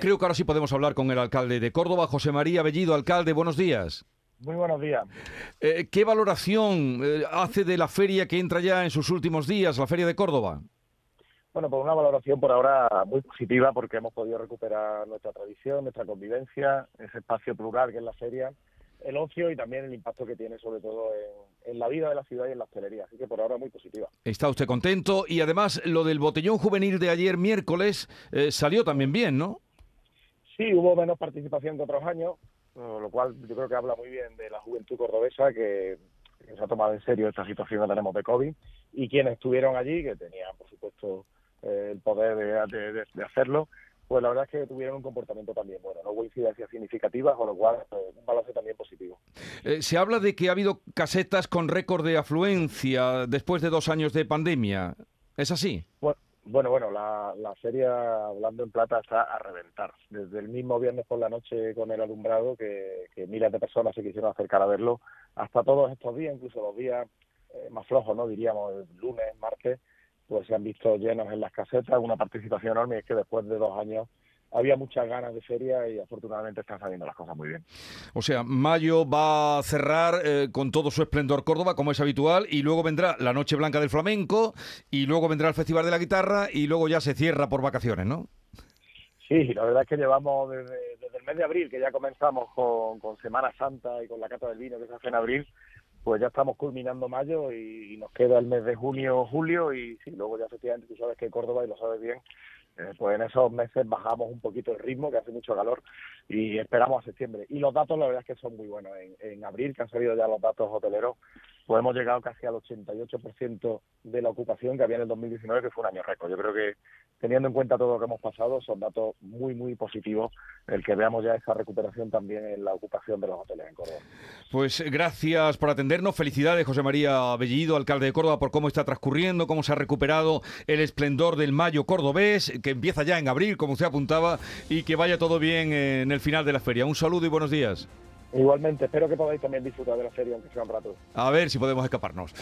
Creo que ahora sí podemos hablar con el alcalde de Córdoba, José María Bellido. Alcalde, buenos días. Muy buenos días. Eh, ¿Qué valoración eh, hace de la feria que entra ya en sus últimos días, la Feria de Córdoba? Bueno, pues una valoración por ahora muy positiva porque hemos podido recuperar nuestra tradición, nuestra convivencia, ese espacio plural que es la feria, el ocio y también el impacto que tiene sobre todo en, la vida de la ciudad y en la hostelería. Así que por ahora muy positiva. Está usted contento y además lo del botellón juvenil de ayer miércoles eh, salió también bien, ¿no? Sí, hubo menos participación que otros años, lo cual yo creo que habla muy bien de la juventud cordobesa que, se ha tomado en serio esta situación que tenemos de COVID y quienes estuvieron allí, que tenían por supuesto eh, el poder de, hacerlo, pues la verdad es que tuvieron un comportamiento también bueno, no hubo incidencias significativas, con lo cual eh, un balance también positivo. Eh, se habla de que ha habido casetas con récord de afluencia después de dos años de pandemia. ¿Es así? Bueno, bueno, bueno, la, la feria Hablando en Plata está a reventar. Desde el mismo viernes por la noche con el alumbrado, que, miles de personas se quisieron acercar a verlo, hasta todos estos días, incluso los días eh, más flojos, ¿no? Diríamos, el lunes, martes, pues se han visto llenos en las casetas, una participación enorme, y es que después de dos años había muchas ganas de feria y afortunadamente están saliendo las cosas muy bien. O sea, mayo va a cerrar eh, con todo su esplendor Córdoba, como es habitual, y luego vendrá la Noche Blanca del Flamenco, y luego vendrá el Festival de la Guitarra, y luego ya se cierra por vacaciones, ¿no? Sí, la verdad es que llevamos desde, el mes de abril, que ya comenzamos con, Semana Santa y con la Cata del Vino que se hace en abril, pues ya estamos culminando mayo y, nos queda el mes de junio, julio y sí, luego ya efectivamente tú sabes que Córdoba, y lo sabes bien, eh, pues en esos meses bajamos un poquito el ritmo, que hace mucho calor, y esperamos a septiembre. Y los datos, la verdad es que son muy buenos. En, en abril, que han salido ya los datos hoteleros, pues hemos llegado casi al 88% de la ocupación que había en el 2019, que fue un año récord. Yo creo que, teniendo en cuenta todo lo que hemos pasado, son datos muy, muy positivos el que veamos ya esa recuperación también en la ocupación de los hoteles en Córdoba. Pues gracias por atendernos. Felicidades, José María Bellido, alcalde de Córdoba, por cómo está transcurriendo, cómo se ha recuperado el esplendor del mayo cordobés, que empieza ya en abril, como usted apuntaba, y que vaya todo bien en el final de la feria. Un saludo y buenos días. Igualmente, espero que podáis también disfrutar de la feria, aunque sea un rato. A ver si podemos escaparnos.